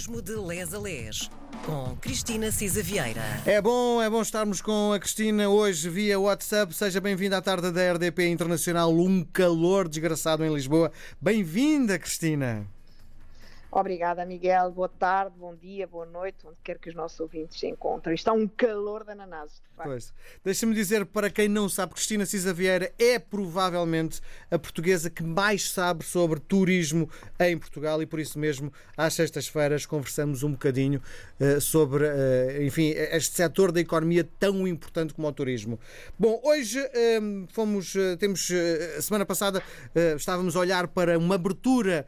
Turismo de Les a Les, com Cristina Cisa Vieira. É bom, é bom estarmos com a Cristina hoje via WhatsApp. Seja bem-vinda à tarde da RDP Internacional. Um calor desgraçado em Lisboa. Bem-vinda, Cristina. Obrigada, Miguel. Boa tarde, bom dia, boa noite, onde quer que os nossos ouvintes se encontrem. Está um calor da nanase, de facto. Pois. Deixa-me dizer, para quem não sabe, Cristina Cisa Vieira é provavelmente a portuguesa que mais sabe sobre turismo em Portugal e por isso mesmo, às sextas-feiras, conversamos um bocadinho uh, sobre, uh, enfim, este setor da economia tão importante como o turismo. Bom, hoje uh, fomos, temos, semana passada estávamos a olhar para uma abertura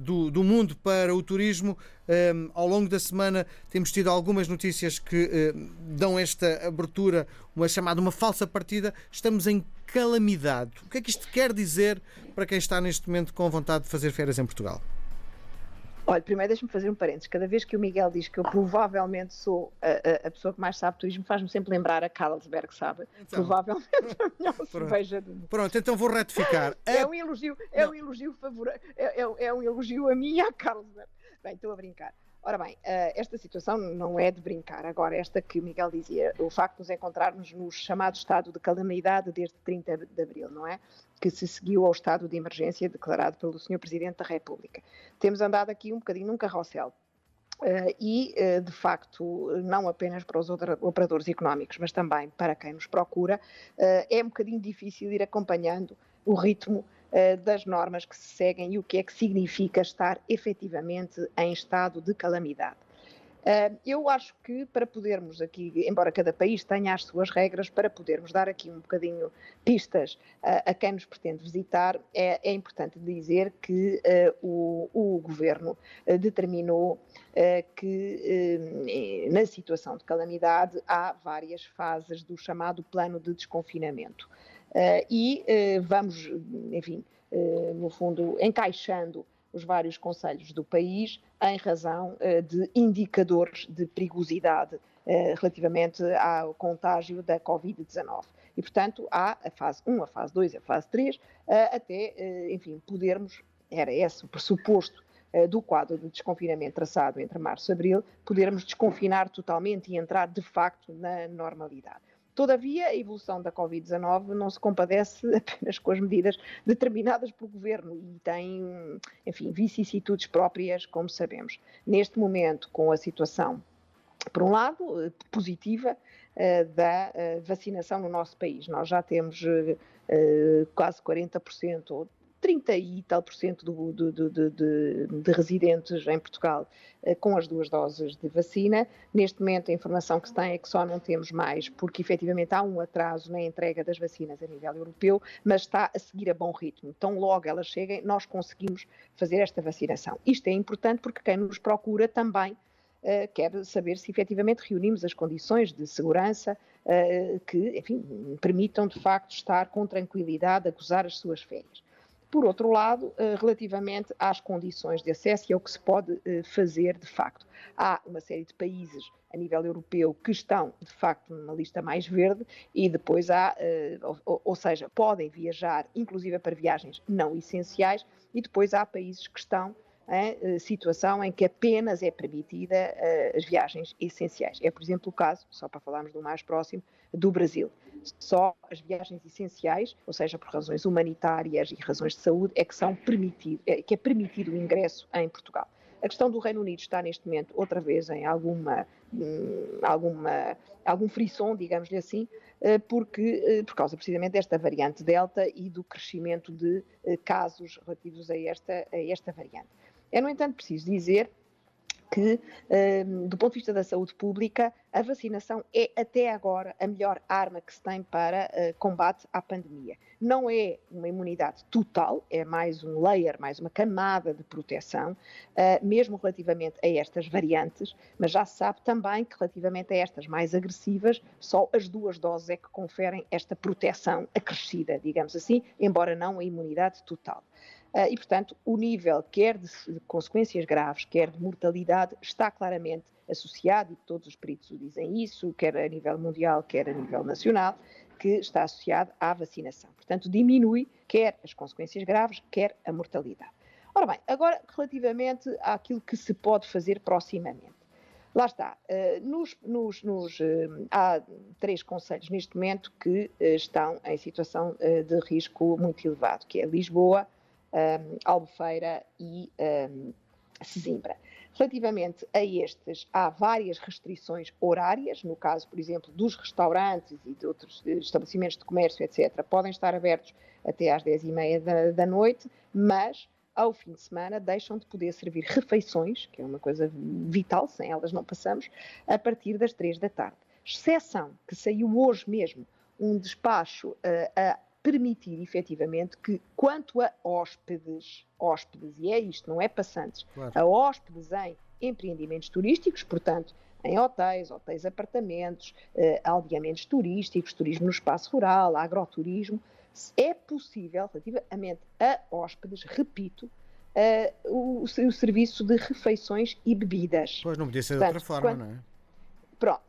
do, do mundo para o turismo. Um, ao longo da semana temos tido algumas notícias que um, dão esta abertura, uma chamada uma falsa partida. Estamos em calamidade. O que é que isto quer dizer para quem está neste momento com vontade de fazer férias em Portugal? Olha, primeiro deixa-me fazer um parênteses. Cada vez que o Miguel diz que eu provavelmente sou a, a, a pessoa que mais sabe turismo, faz-me sempre lembrar a Carlsberg, sabe? Então, provavelmente a melhor cerveja do mundo. Pronto, então vou retificar. É um elogio, é um elogio favor, é, é, é um elogio a mim e à Carlsberg. Bem, estou a brincar. Ora bem, eh, esta situação não é de brincar. Agora, esta que o Miguel dizia, o facto de nos encontrarmos no chamado estado de calamidade desde 30 de abril, não é? Que se seguiu ao estado de emergência declarado pelo Sr. Presidente da República. Temos andado aqui um bocadinho num carrossel. Uh, e, uh, de facto, não apenas para os operadores económicos, mas também para quem nos procura, uh, é um bocadinho difícil ir acompanhando o ritmo das normas que se seguem e o que é que significa estar efetivamente em estado de calamidade. Uh, eu acho que para podermos aqui, embora cada país tenha as suas regras, para podermos dar aqui um bocadinho pistas uh, a quem nos pretende visitar, é, é importante dizer que o, o, governo determinou que na situação de calamidade há várias fases do chamado plano de desconfinamento. Uh, e uh, vamos, enfim, uh, no fundo, encaixando os vários conselhos do país em razão de indicadores de perigosidade relativamente ao contágio da Covid-19. E, portanto, há a fase 1, a fase 2, a fase 3, até, enfim, podermos, era esse o pressuposto do quadro de desconfinamento traçado entre março e abril, podermos desconfinar totalmente e entrar de facto na normalidade. Todavia, a evolução da Covid-19 não se compadece apenas com as medidas determinadas pelo governo e tem, enfim, vicissitudes próprias, como sabemos. Neste momento, com a situação, por um lado, eh, positiva, eh, da eh, vacinação no nosso país. Nós já temos quase 40%, 30 e tal por cento do, do, do, de, de, residentes em Portugal eh, com as duas doses de vacina. Neste momento, a informação que se tem é que só não temos mais, porque efetivamente há um atraso na entrega das vacinas a nível europeu, mas está a seguir a bom ritmo. Tão logo elas cheguem, nós conseguimos fazer esta vacinação. Isto é importante porque quem nos procura também Uh, quer saber se efetivamente reunimos as condições de segurança uh, que, enfim, permitam de facto estar com tranquilidade a gozar as suas férias. Por outro lado, eh, relativamente às condições de acesso e ao que se pode eh, fazer de facto. Há uma série de países a nível europeu que estão, de facto, numa lista mais verde e depois há, eh, ou seja, podem viajar, inclusive para viagens não essenciais, e depois há países que estão em situação em que apenas é permitida as viagens essenciais. É, por exemplo, o caso, só para falarmos do mais próximo, do Brasil só as viagens essenciais, ou seja, por razões humanitárias e razões de saúde, é que são permitido, é, que é permitido o ingresso em Portugal. A questão do Reino Unido está neste momento outra vez em alguma, hum, alguma algum frisson, digamos-lhe assim, eh, porque eh, por causa precisamente desta variante Delta e do crescimento de eh, casos relativos a esta, a esta variante. É, no entanto, preciso dizer que, um, do ponto de vista da saúde pública, a vacinação é até agora a melhor arma que se tem para uh, combate à pandemia. Não é uma imunidade total, é mais um layer, mais uma camada de proteção, uh, mesmo relativamente a estas variantes, mas já se sabe também que relativamente a estas mais agressivas, só as duas doses é que conferem esta proteção acrescida, digamos assim, embora não a imunidade total. Uh, e, portanto, o nível, quer de, de, consequências graves, quer de mortalidade, está claramente associado, e todos os peritos o dizem isso, quer a nível mundial, quer a nível nacional, que está associado à vacinação. Portanto, diminui quer as consequências graves, quer a mortalidade. Ora bem, agora relativamente àquilo que se pode fazer proximamente. Lá está. Nos, nos, nos, há três conselhos neste momento que estão em situação de risco muito elevado, que é Lisboa, Albufeira e Sesimbra. Relativamente a estes, há várias restrições horárias, no caso, por exemplo, dos restaurantes e de outros estabelecimentos de comércio, etc., podem estar abertos até às 10h30 da, da noite, mas ao fim de semana deixam de poder servir refeições, que é uma coisa vital, sem elas não passamos, a partir das 3 da tarde. Exceção que saiu hoje mesmo um despacho uh, a permitir efetivamente que, quanto a hóspedes, hóspedes, e é isto, não é passantes, claro. a hóspedes em empreendimentos turísticos, portanto, em hotéis, hotéis apartamentos, eh, aldeamentos turísticos, turismo no espaço rural, agroturismo, é possível, relativamente a hóspedes, repito, uh, o, o, serviço de refeições e bebidas. Pois não podia ser Portanto, de outra forma, quando, não é? Pronto,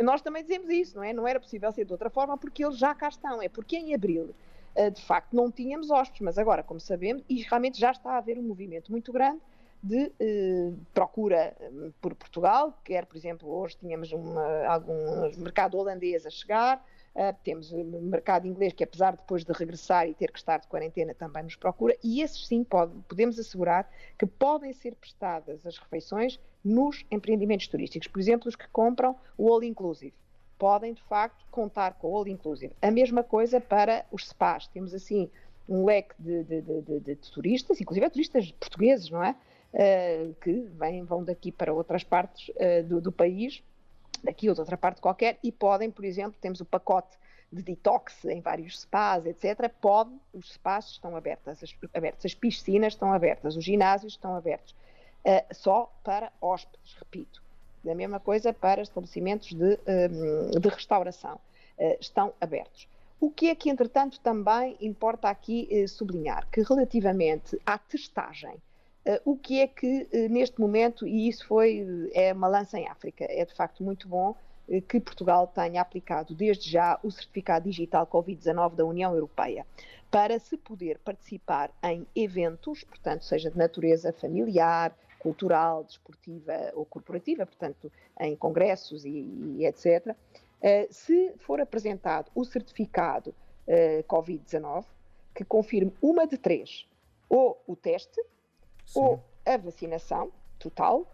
nós também dizemos isso, não é? Não era possível ser de outra forma porque eles já cá estão. É porque em abril, uh, de facto, não tínhamos hóspedes, mas agora, como sabemos, e realmente já está a haver um movimento muito grande de uh, procura por Portugal, quer, por exemplo, hoje tínhamos uma, algum mercado holandês a chegar, Uh, temos o mercado inglês que, apesar de depois de regressar e ter que estar de quarentena, também nos procura, e esses sim pode, podemos assegurar que podem ser prestadas as refeições nos empreendimentos turísticos. Por exemplo, os que compram o All Inclusive. Podem, de facto, contar com o All Inclusive. A mesma coisa para os spas. Temos, assim, um leque de, de, de, de turistas, inclusive turistas portugueses, não é? Uh, que vêm, vão daqui para outras partes uh, do, do país daqui ou de outra parte qualquer, e podem, por exemplo, temos o pacote de detox em vários spas, etc. Pode, os spas estão abertos, as, abertos, as piscinas estão abertas, os ginásios estão abertos, uh, só para hóspedes, repito. A mesma coisa para estabelecimentos de, um, de restauração, uh, estão abertos. O que é que, entretanto, também importa aqui uh, sublinhar? Que relativamente à testagem, Uh, o que é que neste momento, e isso foi é uma lança em África, é de facto muito bom que Portugal tenha aplicado desde já o certificado digital Covid-19 da União Europeia para se poder participar em eventos, portanto, seja de natureza familiar, cultural, desportiva ou corporativa, portanto, em congressos e, e etc. se for apresentado o certificado Covid-19 que confirme uma de três, ou o teste, Sim. ou a vacinação total,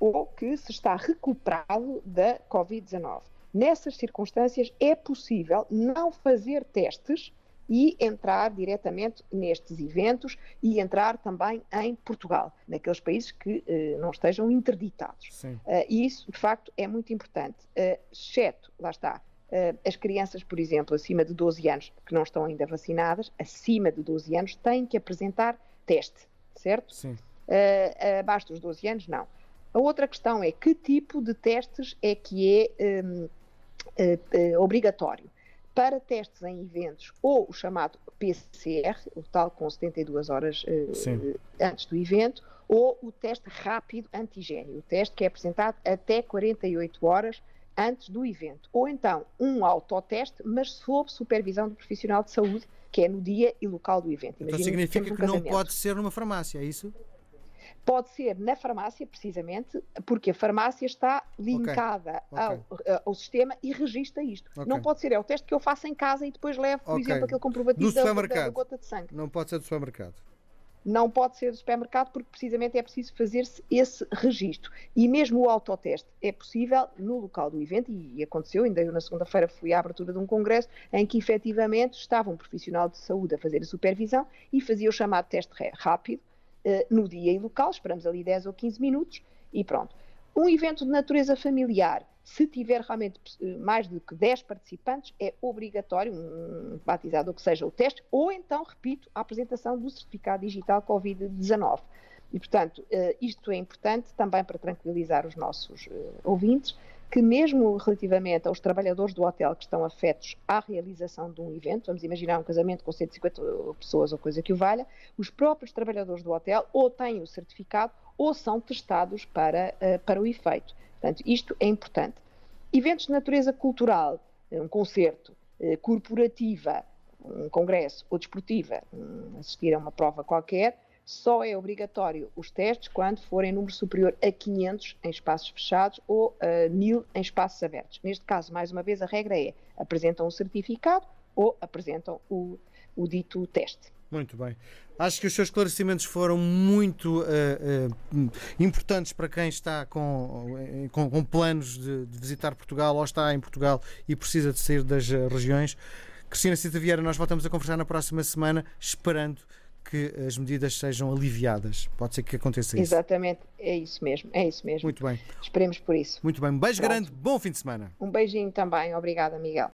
ou que se está recuperado da Covid-19. Nessas circunstâncias, é possível não fazer testes e entrar diretamente nestes eventos e entrar também em Portugal, naqueles países que eh, não estejam interditados. Uh, e isso, de facto, é muito importante, uh, exceto, lá está, uh, as crianças, por exemplo, acima de 12 anos, que não estão ainda vacinadas, acima de 12 anos, têm que apresentar teste certo? Sim. Abaixo dos 12 anos, não. A outra questão é que tipo de testes é que é um, obrigatório. Para testes em eventos, ou o chamado PCR, o tal com 72 horas antes do evento, ou o teste rápido antigênio, o teste que é apresentado até 48 horas antes do evento. Ou então um autoteste, mas sob supervisão do profissional de saúde que é no dia e local do evento. Então significa que, um que não pode ser numa farmácia, é isso? Pode ser na farmácia, precisamente, porque a farmácia está linkada okay. Ao, okay. ao, sistema e registra isto. Okay. Não pode ser, é o teste que eu faço em casa e depois levo, por exemplo, aquele comprovativo da, da, gota de sangue. Não pode ser do supermercado não pode ser do supermercado porque precisamente é preciso fazer-se esse registro. E mesmo o autoteste é possível no local do evento, e aconteceu, ainda eu na segunda-feira fui à abertura de um congresso em que efetivamente estava um profissional de saúde a fazer a supervisão e fazia o chamado teste rápido no dia e local, esperamos ali 10 ou 15 minutos e pronto. Um evento de natureza familiar se tiver realmente eh, mais do que 10 participantes, é obrigatório, um batizado ou que seja o teste, ou então, repito, a apresentação do certificado digital Covid-19. E, portanto, eh, isto é importante também para tranquilizar os nossos eh, ouvintes, que mesmo relativamente aos trabalhadores do hotel que estão afetos à realização de um evento, vamos imaginar um casamento com 150 pessoas ou coisa que o valha, os próprios trabalhadores do hotel ou têm o certificado ou são testados para, para o efeito. Portanto, isto é importante. Eventos de natureza cultural, um concerto, eh, corporativa, um congresso ou desportiva, assistir a uma prova qualquer, só é obrigatório os testes quando forem número superior a 500 em espaços fechados ou a 1000 em espaços abertos. Neste caso, mais uma vez, a regra é apresentam um certificado ou apresentam o, o dito teste. Muito bem. Acho que os seus esclarecimentos foram muito uh, uh, importantes para quem está com, com, com planos de, de, visitar Portugal ou está em Portugal e precisa de sair das regiões. Cristina Cita Vieira, nós voltamos a conversar na próxima semana, esperando que as medidas sejam aliviadas. Pode ser que aconteça isso. Exatamente, é isso mesmo, é isso mesmo. Muito bem. Esperemos por isso. Muito bem, um beijo Pronto. grande, bom fim de semana. Um beijinho também, obrigada, Miguel.